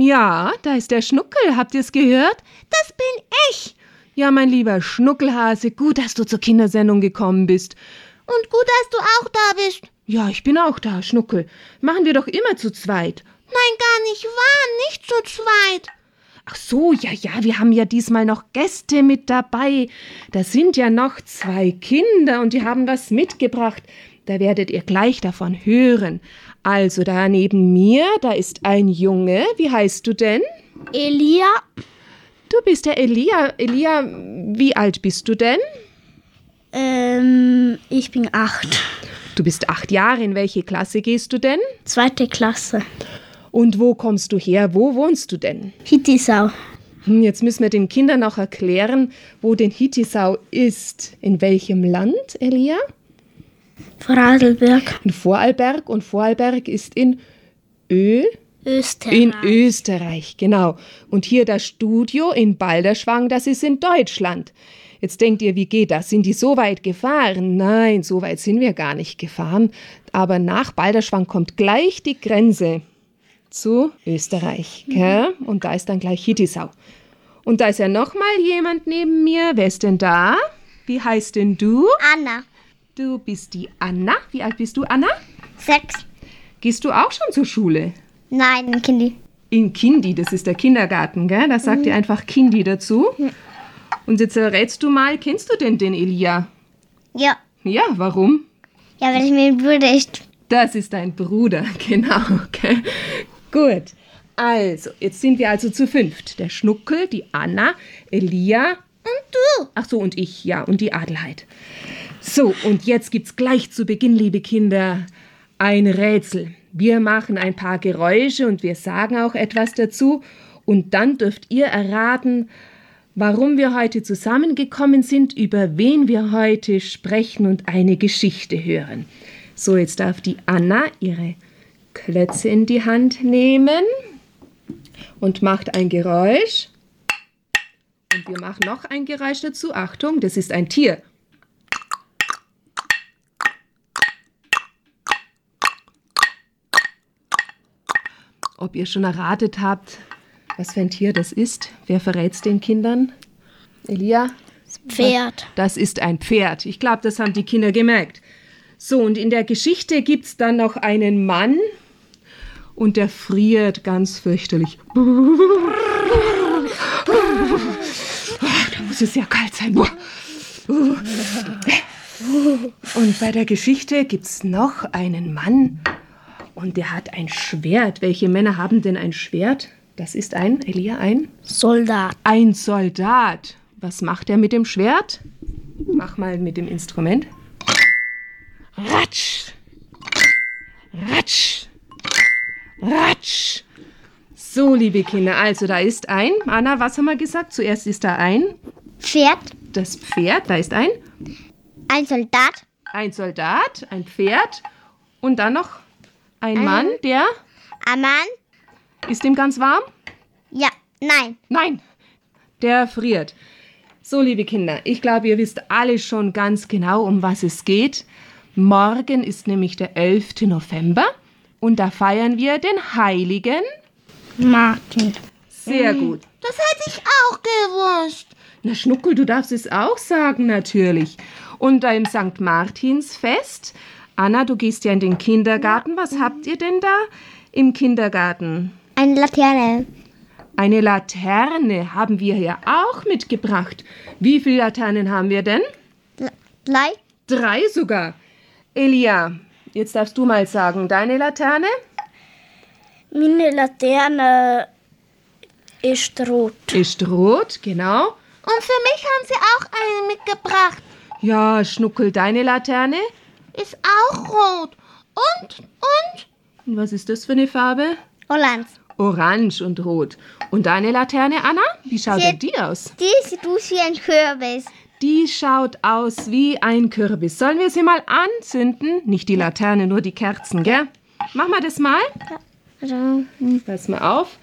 Ja, da ist der Schnuckel. Habt ihr es gehört? Das bin ich. Ja, mein lieber Schnuckelhase, gut, dass du zur Kindersendung gekommen bist. Und gut, dass du auch da bist. Ja, ich bin auch da, Schnuckel. Machen wir doch immer zu zweit. Nein, gar nicht wahr, nicht zu zweit. Ach so, ja, ja, wir haben ja diesmal noch Gäste mit dabei. Da sind ja noch zwei Kinder und die haben was mitgebracht. Da werdet ihr gleich davon hören. Also da neben mir, da ist ein Junge. Wie heißt du denn? Elia. Du bist der Elia. Elia, wie alt bist du denn? Ähm, ich bin acht. Du bist acht Jahre. In welche Klasse gehst du denn? Zweite Klasse. Und wo kommst du her? Wo wohnst du denn? Hittisau. Hm, jetzt müssen wir den Kindern noch erklären, wo denn Hittisau ist. In welchem Land, Elia? Vorarlberg. In Vorarlberg. Und Vorarlberg ist in Ö. Österreich. In Österreich, genau. Und hier das Studio in Balderschwang, das ist in Deutschland. Jetzt denkt ihr, wie geht das? Sind die so weit gefahren? Nein, so weit sind wir gar nicht gefahren. Aber nach Balderschwang kommt gleich die Grenze zu Österreich. Gell? Und da ist dann gleich Hittisau. Und da ist ja noch mal jemand neben mir. Wer ist denn da? Wie heißt denn du? Anna. Du bist die Anna. Wie alt bist du, Anna? Sechs. Gehst du auch schon zur Schule? Nein, Kindi. In Kindi, das ist der Kindergarten, gell? Da sagt ihr einfach Kindi dazu. Und jetzt errätst du mal, kennst du denn den Elia? Ja. Ja, warum? Ja, weil ich mein Bruder ist. Das ist dein Bruder, genau. Okay. Gut. Also, jetzt sind wir also zu fünft. Der Schnuckel, die Anna, Elia Und du. Ach so, und ich, ja, und die Adelheid. So, und jetzt gibt's gleich zu Beginn, liebe Kinder, ein Rätsel. Wir machen ein paar Geräusche und wir sagen auch etwas dazu. Und dann dürft ihr erraten, warum wir heute zusammengekommen sind, über wen wir heute sprechen und eine Geschichte hören. So, jetzt darf die Anna ihre Klötze in die Hand nehmen und macht ein Geräusch. Und wir machen noch ein Geräusch dazu. Achtung, das ist ein Tier. Ob ihr schon erratet habt, was für ein Tier das ist? Wer verrät es den Kindern? Elia? Pferd. Das ist ein Pferd. Ich glaube, das haben die Kinder gemerkt. So, und in der Geschichte gibt es dann noch einen Mann und der friert ganz fürchterlich. Da muss es ja kalt sein. Und bei der Geschichte gibt es noch einen Mann und der hat ein Schwert. Welche Männer haben denn ein Schwert? Das ist ein, Elia, ein? Soldat. Ein Soldat. Was macht er mit dem Schwert? Mach mal mit dem Instrument. Ratsch! Ratsch! Ratsch! So, liebe Kinder, also da ist ein. Anna, was haben wir gesagt? Zuerst ist da ein. Pferd. Das Pferd, da ist ein. Ein Soldat. Ein Soldat, ein Pferd und dann noch ein Mann, der. Ein Mann. Ist ihm ganz warm? Ja. Nein. Nein, der friert. So, liebe Kinder, ich glaube, ihr wisst alle schon ganz genau, um was es geht. Morgen ist nämlich der 11. November und da feiern wir den Heiligen. Martin. Sehr gut. Das hätte ich auch gewusst. Na, Schnuckel, du darfst es auch sagen, natürlich. Und da im St. Martinsfest. Anna, du gehst ja in den Kindergarten. Was habt ihr denn da im Kindergarten? Eine Laterne. Eine Laterne haben wir ja auch mitgebracht. Wie viele Laternen haben wir denn? Drei. Drei sogar. Elia, jetzt darfst du mal sagen, deine Laterne? Meine Laterne ist rot. Ist rot, genau. Und für mich haben sie auch eine mitgebracht. Ja, Schnuckel, deine Laterne? Ist auch rot. Und, und? Und was ist das für eine Farbe? Holland. Orange und rot. Und deine Laterne, Anna? Wie schaut Sie- denn die aus? Die sieht aus wie ein Kürbis. Die schaut aus wie ein Kürbis. Sollen wir sie mal anzünden? Nicht die Laterne, nur die Kerzen, gell? Machen wir das mal. Also, Pass mal auf.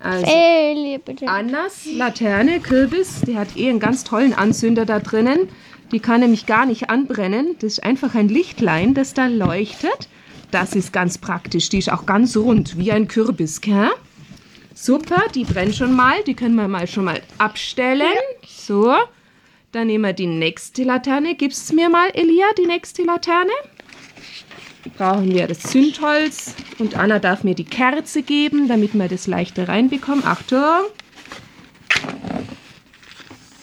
Also. Annas Laterne, Kürbis, die hat eh einen ganz tollen Anzünder da drinnen. Die kann nämlich gar nicht anbrennen. Das ist einfach ein Lichtlein, das da leuchtet. Das ist ganz praktisch. Die ist auch ganz rund, wie ein Kürbis, gell? Super, die brennt schon mal. Die können wir mal schon mal abstellen. So, dann nehmen wir die nächste Laterne. Gibst mir mal, Elia, die nächste Laterne? Brauchen wir das Zündholz und Anna darf mir die Kerze geben, damit wir das leichter reinbekommen. Achtung!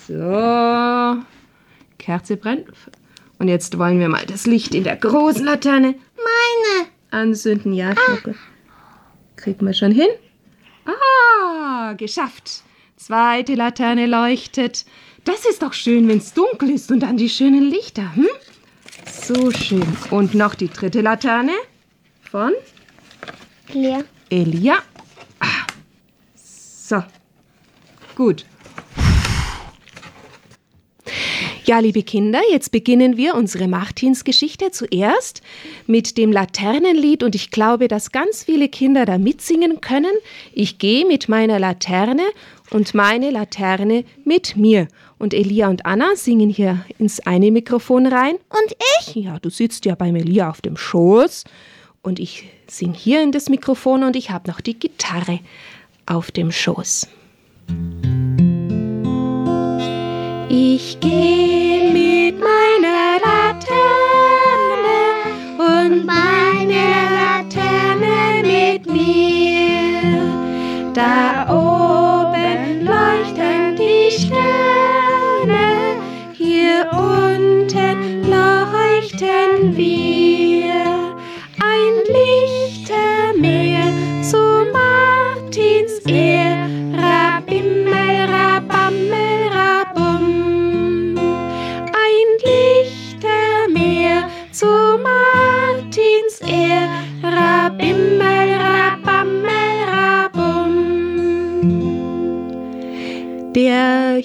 So, Kerze brennt. Und jetzt wollen wir mal das Licht in der großen Laterne Meine. anzünden. Ja, Schnucke. Kriegen wir schon hin? Ah, geschafft. Zweite Laterne leuchtet. Das ist doch schön, wenn es dunkel ist und dann die schönen Lichter. Hm? So schön. Und noch die dritte Laterne von Leer. Elia. Ah. So. Gut. Ja, liebe Kinder, jetzt beginnen wir unsere Martinsgeschichte zuerst mit dem Laternenlied und ich glaube, dass ganz viele Kinder da mitsingen können. Ich gehe mit meiner Laterne und meine Laterne mit mir. Und Elia und Anna singen hier ins eine Mikrofon rein. Und ich? Ja, du sitzt ja beim Elia auf dem Schoß und ich sing hier in das Mikrofon und ich habe noch die Gitarre auf dem Schoß. Ich gehe mit meiner Laterne und meine Laterne mit mir. Da oben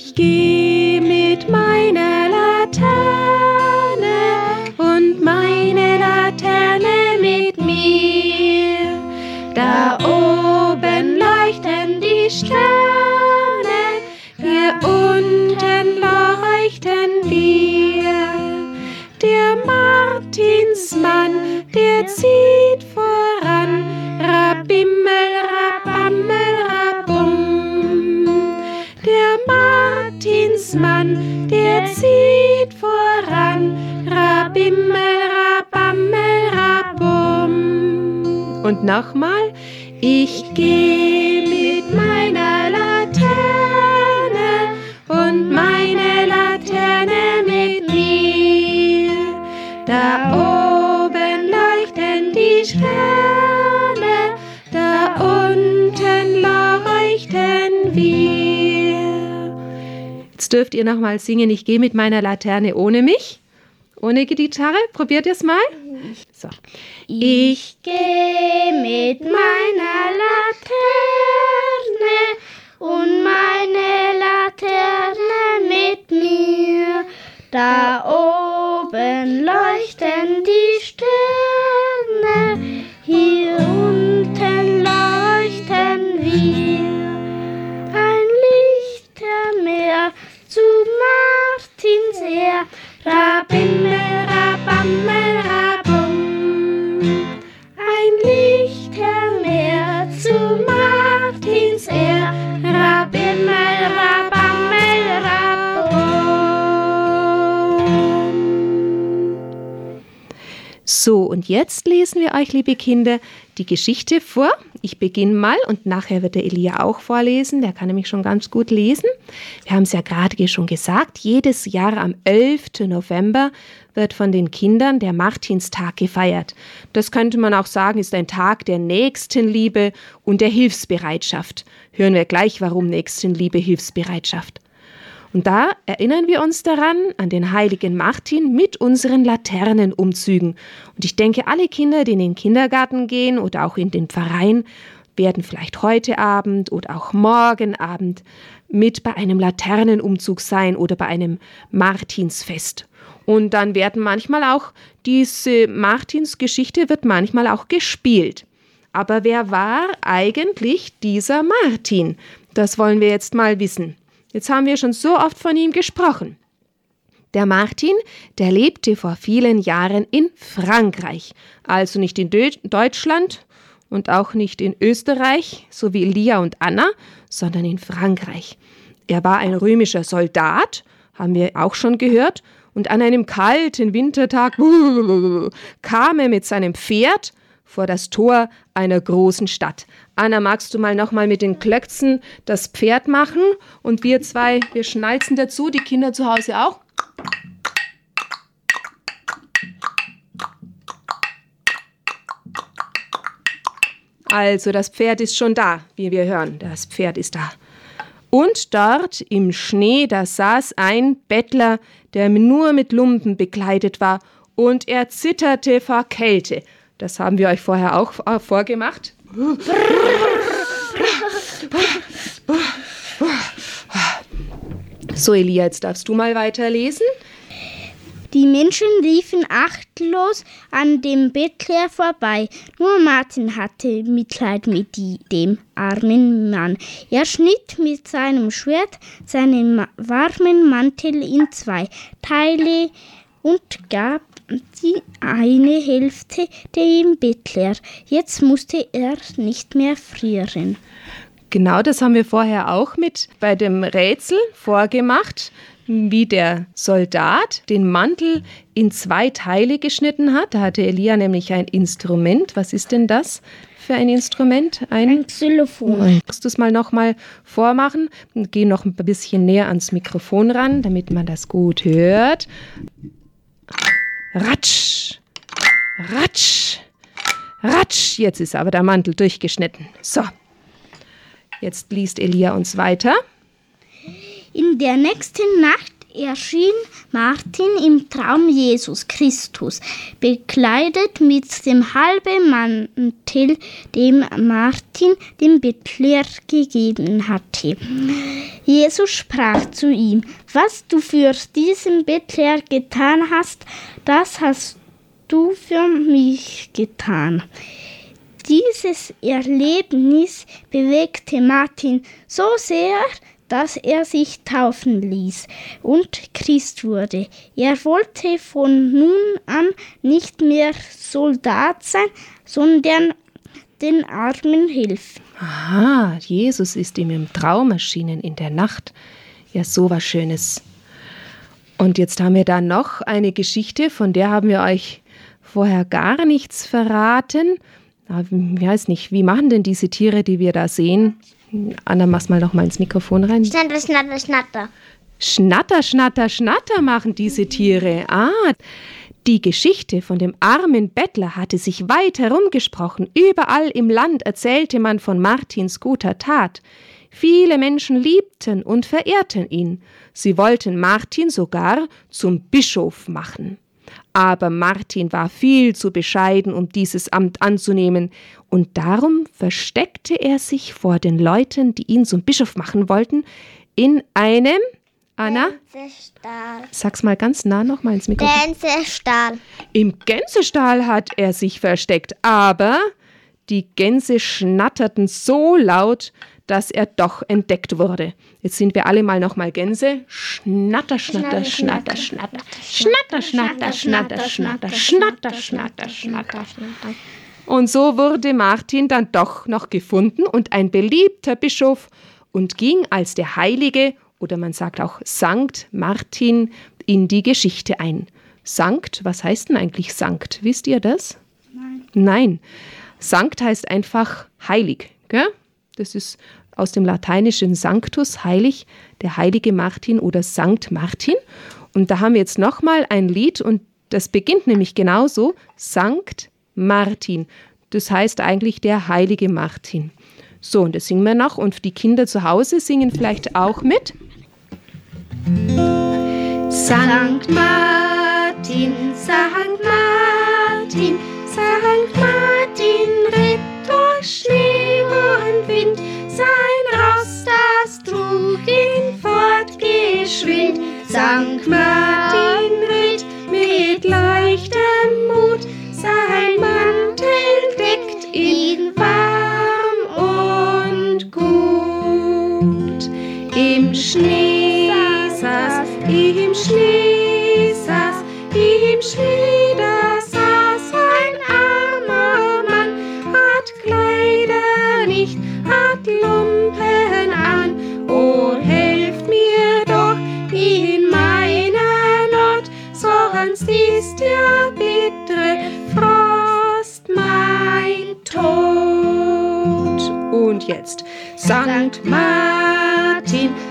ich geh mit meiner Laterne und meine Laterne mit mir. Da oben Und nochmal, ich gehe mit meiner Laterne und meine Laterne mit mir. Da oben leuchten die Sterne, da unten leuchten wir. Jetzt dürft ihr nochmal singen, ich gehe mit meiner Laterne ohne mich. Ohne Gitarre, probiert es mal? So. Ich gehe mit meiner Laterne und meine Laterne mit mir. Da oben leuchten die Sterne, hier unten leuchten wir. Ein Lichtermeer zu Martins Ehr, Rabimmel, Rabammel, Rabum. Und jetzt lesen wir euch, liebe Kinder, die Geschichte vor. Ich beginne mal und nachher wird der Elia auch vorlesen. Der kann nämlich schon ganz gut lesen. Wir haben es ja gerade schon gesagt, jedes Jahr am 11. November wird von den Kindern der Martinstag gefeiert. Das könnte man auch sagen, ist ein Tag der Nächstenliebe und der Hilfsbereitschaft. Hören wir gleich, warum Nächstenliebe, Hilfsbereitschaft. Und da erinnern wir uns daran, an den heiligen Martin mit unseren Laternenumzügen. Und ich denke, alle Kinder, die in den Kindergarten gehen oder auch in den Pfarreien, werden vielleicht heute Abend oder auch morgen Abend mit bei einem Laternenumzug sein oder bei einem Martinsfest. Und dann werden manchmal auch diese Martinsgeschichte wird manchmal auch gespielt. Aber wer war eigentlich dieser Martin? Das wollen wir jetzt mal wissen. Jetzt haben wir schon so oft von ihm gesprochen. Der Martin, der lebte vor vielen Jahren in Frankreich, also nicht in Deu Deutschland und auch nicht in Österreich, so wie Elia und Anna, sondern in Frankreich. Er war ein römischer Soldat, haben wir auch schon gehört, und an einem kalten Wintertag kam er mit seinem Pferd vor das Tor einer großen Stadt. Anna, magst du mal nochmal mit den Klöckzen das Pferd machen? Und wir zwei, wir schnalzen dazu, die Kinder zu Hause auch. Also, das Pferd ist schon da, wie wir hören. Das Pferd ist da. Und dort im Schnee, da saß ein Bettler, der nur mit Lumpen bekleidet war, und er zitterte vor Kälte. Das haben wir euch vorher auch äh, vorgemacht. So, Elia, jetzt darfst du mal weiterlesen. Die Menschen liefen achtlos an dem Bettler vorbei. Nur Martin hatte Mitleid mit dem armen Mann. Er schnitt mit seinem Schwert seinen warmen Mantel in zwei Teile und gab die eine Hälfte dem Bettler. Jetzt musste er nicht mehr frieren. Genau, das haben wir vorher auch mit bei dem Rätsel vorgemacht wie der Soldat den Mantel in zwei Teile geschnitten hat. Da hatte Elia nämlich ein Instrument. Was ist denn das für ein Instrument? Ein, ein Xylophon. Kannst du es mal nochmal vormachen? Geh noch ein bisschen näher ans Mikrofon ran, damit man das gut hört. Ratsch, ratsch, ratsch. Jetzt ist aber der Mantel durchgeschnitten. So. Jetzt liest Elia uns weiter. In der nächsten Nacht erschien Martin im Traum Jesus Christus, bekleidet mit dem halben Mantel, dem Martin dem Bettler gegeben hatte. Jesus sprach zu ihm, was du für diesen Bettler getan hast, das hast du für mich getan. Dieses Erlebnis bewegte Martin so sehr, dass er sich taufen ließ und Christ wurde. Er wollte von nun an nicht mehr Soldat sein, sondern den Armen helfen. Aha, Jesus ist ihm im Traum erschienen in der Nacht. Ja, so was Schönes. Und jetzt haben wir da noch eine Geschichte, von der haben wir euch vorher gar nichts verraten. Ich weiß nicht, wie machen denn diese Tiere, die wir da sehen? Anna, mach's mal noch mal ins Mikrofon rein. Schnatter, schnatter, schnatter. Schnatter, schnatter, schnatter machen diese Tiere. Ah, die Geschichte von dem armen Bettler hatte sich weit herumgesprochen. Überall im Land erzählte man von Martins guter Tat. Viele Menschen liebten und verehrten ihn. Sie wollten Martin sogar zum Bischof machen. Aber Martin war viel zu bescheiden, um dieses Amt anzunehmen, und darum versteckte er sich vor den Leuten, die ihn zum Bischof machen wollten, in einem Anna? Gänsestall. Sag's mal ganz nah noch mal ins Mikrofon. Gänsestall. Im Gänsestall hat er sich versteckt, aber die Gänse schnatterten so laut, dass er doch entdeckt wurde. Jetzt sind wir alle mal nochmal Gänse. Schnatter, schnatter, schnatter, schnatter. Schnatter, schnatter, schnatter, schnatter, schnatter, schnatter, schnatter. Und so wurde Martin dann doch noch gefunden und ein beliebter Bischof und ging als der Heilige oder man sagt auch Sankt Martin in die Geschichte ein. Sankt, was heißt denn eigentlich Sankt? Wisst ihr das? Nein. Nein. Sankt heißt einfach heilig. Gell? Das ist aus dem lateinischen Sanctus, heilig, der heilige Martin oder Sankt Martin. Und da haben wir jetzt nochmal ein Lied und das beginnt nämlich genauso, Sankt Martin. Das heißt eigentlich der heilige Martin. So, und das singen wir noch und die Kinder zu Hause singen vielleicht auch mit. Sankt Martin, Sankt Martin, Sankt Martin ritt Schnee ihn fortgeschwind. Sankt Martin 2018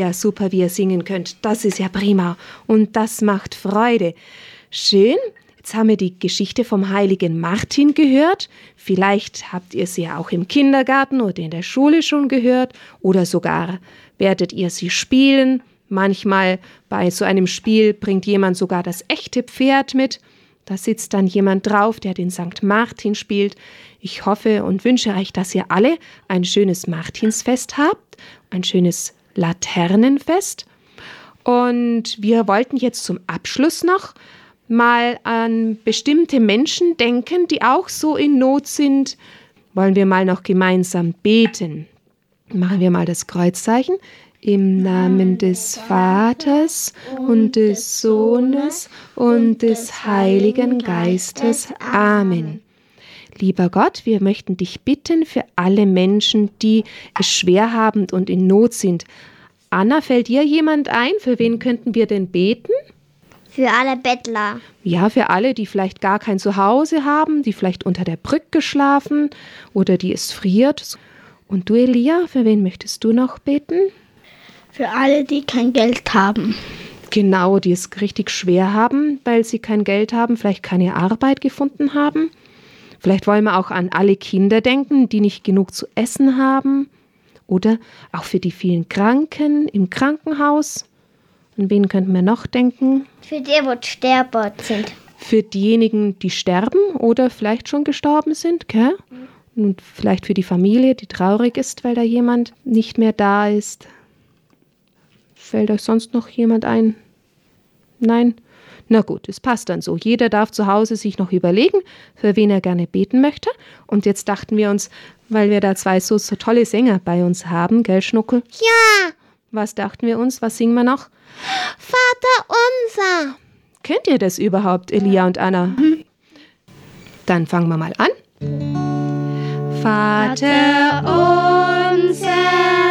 ja super, wie ihr singen könnt. Das ist ja prima. Und das macht Freude. Schön. Jetzt haben wir die Geschichte vom heiligen Martin gehört. Vielleicht habt ihr sie ja auch im Kindergarten oder in der Schule schon gehört oder sogar werdet ihr sie spielen. Manchmal bei so einem Spiel bringt jemand sogar das echte Pferd mit. Da sitzt dann jemand drauf, der den St. Martin spielt. Ich hoffe und wünsche euch, dass ihr alle ein schönes Martinsfest habt, ein schönes Laternenfest. Und wir wollten jetzt zum Abschluss noch mal an bestimmte Menschen denken, die auch so in Not sind. Wollen wir mal noch gemeinsam beten. Machen wir mal das Kreuzzeichen. Im Namen des Vaters und des Sohnes und des Heiligen Geistes. Amen. Lieber Gott, wir möchten dich bitten für alle Menschen, die es schwer haben und in Not sind. Anna, fällt dir jemand ein? Für wen könnten wir denn beten? Für alle Bettler. Ja, für alle, die vielleicht gar kein Zuhause haben, die vielleicht unter der Brücke schlafen oder die es friert. Und du, Elia, für wen möchtest du noch beten? Für alle, die kein Geld haben. Genau, die es richtig schwer haben, weil sie kein Geld haben, vielleicht keine Arbeit gefunden haben. Vielleicht wollen wir auch an alle Kinder denken, die nicht genug zu essen haben. Oder auch für die vielen Kranken im Krankenhaus. An wen könnten wir noch denken? Für die, wo sterbot sind. Für diejenigen, die sterben oder vielleicht schon gestorben sind, gell? Und vielleicht für die Familie, die traurig ist, weil da jemand nicht mehr da ist. Fällt euch sonst noch jemand ein? Nein? Na gut, es passt dann so. Jeder darf zu Hause sich noch überlegen, für wen er gerne beten möchte. Und jetzt dachten wir uns, weil wir da zwei so, so tolle Sänger bei uns haben, gell, Schnuckel? Ja, Was dachten wir uns? Was singen wir noch? Vater unser. Kennt ihr das überhaupt, Elia und Anna? Dann fangen wir mal an. Vater unser,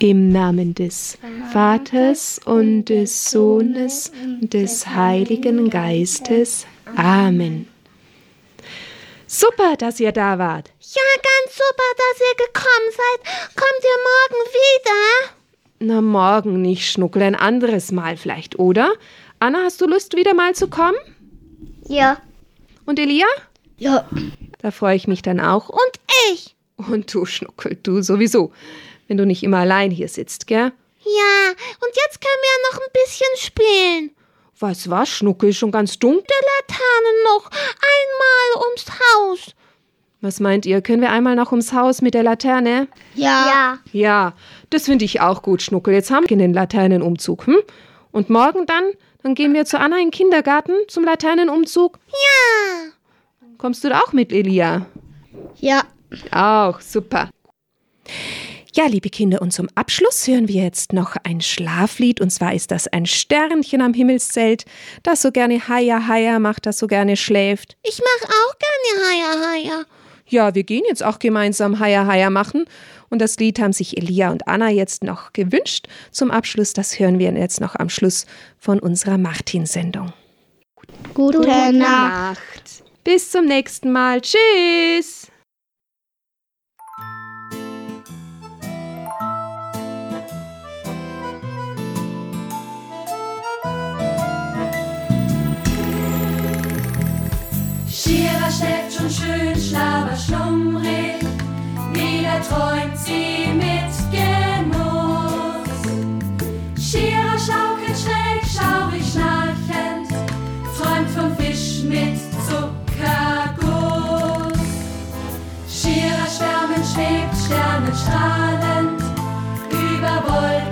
Im Namen des Vaters und des Sohnes und des Heiligen Geistes. Amen. Super, dass ihr da wart. Ja, ganz super, dass ihr gekommen seid. Kommt ihr morgen wieder? Na, morgen nicht, Schnuckel, ein anderes Mal vielleicht, oder? Anna, hast du Lust, wieder mal zu kommen? Ja. Und Elia? Ja. Da freue ich mich dann auch. Und ich. Und du, Schnuckel, du sowieso. Wenn du nicht immer allein hier sitzt, gell? Ja, und jetzt können wir ja noch ein bisschen spielen. Was war, Schnuckel? Schon ganz dunkel? Der Laterne noch. Einmal ums Haus. Was meint ihr? Können wir einmal noch ums Haus mit der Laterne? Ja. ja. Ja, das finde ich auch gut, Schnuckel. Jetzt haben wir den Laternenumzug, hm? Und morgen dann? Dann gehen wir zu Anna in den Kindergarten zum Laternenumzug? Ja. Kommst du da auch mit, Elia? Ja. Auch, super. Ja, liebe Kinder, und zum Abschluss hören wir jetzt noch ein Schlaflied. Und zwar ist das ein Sternchen am Himmelszelt, das so gerne Haia Haia macht, das so gerne schläft. Ich mache auch gerne Haia Haia. Ja, wir gehen jetzt auch gemeinsam Haia Haia machen. Und das Lied haben sich Elia und Anna jetzt noch gewünscht. Zum Abschluss, das hören wir jetzt noch am Schluss von unserer Martin-Sendung. Gute, Gute Nacht. Nacht. Bis zum nächsten Mal. Tschüss. Schierer schläft schon schön, schlauer schlummrig, wieder träumt sie mit Genuss. Schierer schaukelt schräg, schaurig schnarchend, träumt vom Fisch mit Zuckerguss. Schierer schwärmen schwebt, sternenstrahlend, über Wolken,